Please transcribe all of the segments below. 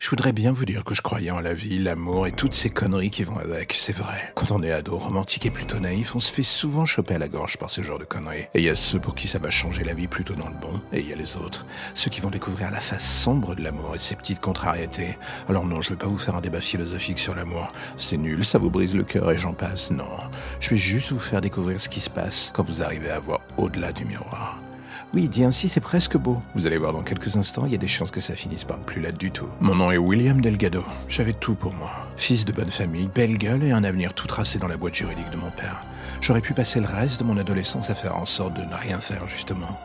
Je voudrais bien vous dire que je croyais en la vie, l'amour et toutes ces conneries qui vont avec, c'est vrai. Quand on est ado, romantique et plutôt naïf, on se fait souvent choper à la gorge par ce genre de conneries. Et il y a ceux pour qui ça va changer la vie plutôt dans le bon, et il y a les autres, ceux qui vont découvrir la face sombre de l'amour et ses petites contrariétés. Alors non, je vais pas vous faire un débat philosophique sur l'amour. C'est nul, ça vous brise le cœur et j'en passe. Non, je vais juste vous faire découvrir ce qui se passe quand vous arrivez à voir au-delà du miroir. Oui, dit ainsi, c'est presque beau. Vous allez voir dans quelques instants, il y a des chances que ça finisse par plus là du tout. Mon nom est William Delgado. J'avais tout pour moi. Fils de bonne famille, belle gueule et un avenir tout tracé dans la boîte juridique de mon père. J'aurais pu passer le reste de mon adolescence à faire en sorte de ne rien faire, justement.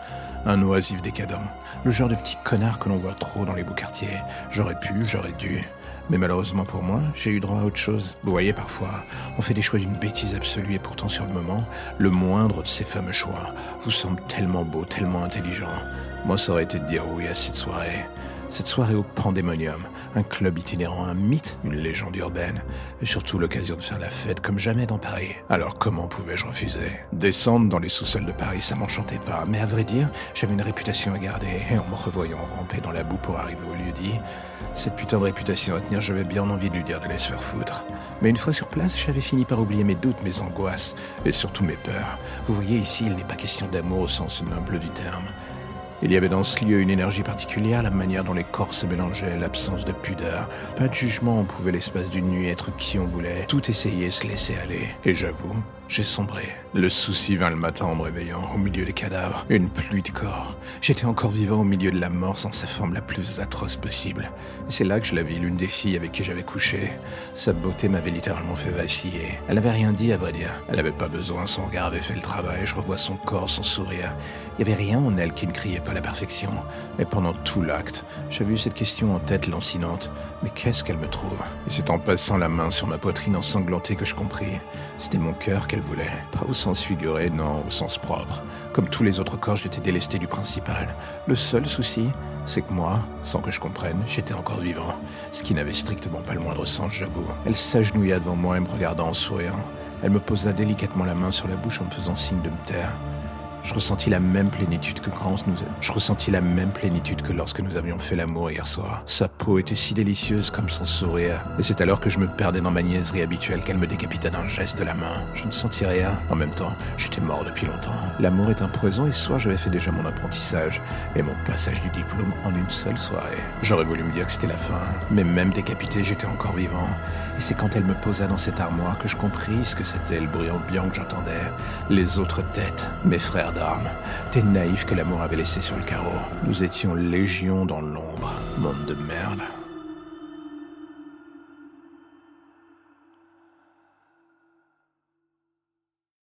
Un oisif décadent. Le genre de petit connard que l'on voit trop dans les beaux quartiers. J'aurais pu, j'aurais dû. Mais malheureusement pour moi, j'ai eu droit à autre chose. Vous voyez, parfois, on fait des choix d'une bêtise absolue et pourtant sur le moment, le moindre de ces fameux choix vous semble tellement beau, tellement intelligent. Moi, ça aurait été de dire oui à cette soirée. Cette soirée au Pandémonium, un club itinérant, un mythe, une légende urbaine, et surtout l'occasion de faire la fête comme jamais dans Paris. Alors comment pouvais-je refuser? Descendre dans les sous-sols de Paris, ça m'enchantait pas, mais à vrai dire, j'avais une réputation à garder, et en me revoyant ramper dans la boue pour arriver au lieu dit, cette putain de réputation à tenir, j'avais bien envie de lui dire de laisser faire foutre. Mais une fois sur place, j'avais fini par oublier mes doutes, mes angoisses, et surtout mes peurs. Vous voyez ici, il n'est pas question d'amour au sens noble du terme. Il y avait dans ce lieu une énergie particulière, la manière dont les corps se mélangeaient, l'absence de pudeur. Pas de jugement, on pouvait l'espace d'une nuit être qui on voulait, tout essayer, se laisser aller. Et j'avoue, j'ai sombré. Le souci vint le matin en me réveillant, au milieu des cadavres, une pluie de corps. J'étais encore vivant au milieu de la mort sans sa forme la plus atroce possible. C'est là que je la vis, l'une des filles avec qui j'avais couché. Sa beauté m'avait littéralement fait vaciller. Elle n'avait rien dit, à vrai dire. Elle n'avait pas besoin, son regard avait fait le travail. Je revois son corps, son sourire. Il n'y avait rien en elle qui ne criait pas la perfection. Mais pendant tout l'acte, j'avais eu cette question en tête lancinante. Mais qu'est-ce qu'elle me trouve? Et c'est en passant la main sur ma poitrine ensanglantée que je compris. C'était mon cœur qu'elle voulait. Pas au sens figuré, non, au sens propre. Comme tous les autres corps, j'étais délesté du principal. Le seul souci, c'est que moi, sans que je comprenne, j'étais encore vivant. Ce qui n'avait strictement pas le moindre sens, j'avoue. Elle s'agenouilla devant moi et me regardant en souriant. Elle me posa délicatement la main sur la bouche en me faisant signe de me taire. Je ressentis la même plénitude que quand nous Je ressentis la même plénitude que lorsque nous avions fait l'amour hier soir. Sa peau était si délicieuse comme son sourire. Et c'est alors que je me perdais dans ma niaiserie habituelle qu'elle me décapita d'un geste de la main. Je ne sentis rien. En même temps, j'étais mort depuis longtemps. L'amour est un poison et ce soir j'avais fait déjà mon apprentissage et mon passage du diplôme en une seule soirée. J'aurais voulu me dire que c'était la fin. Mais même décapité, j'étais encore vivant. Et c'est quand elle me posa dans cette armoire que je compris ce que c'était le bruit ambiant que j'entendais. Les autres têtes, mes frères des naïfs que l'amour avait laissés sur le carreau. Nous étions légion dans l'ombre. Monde de merde.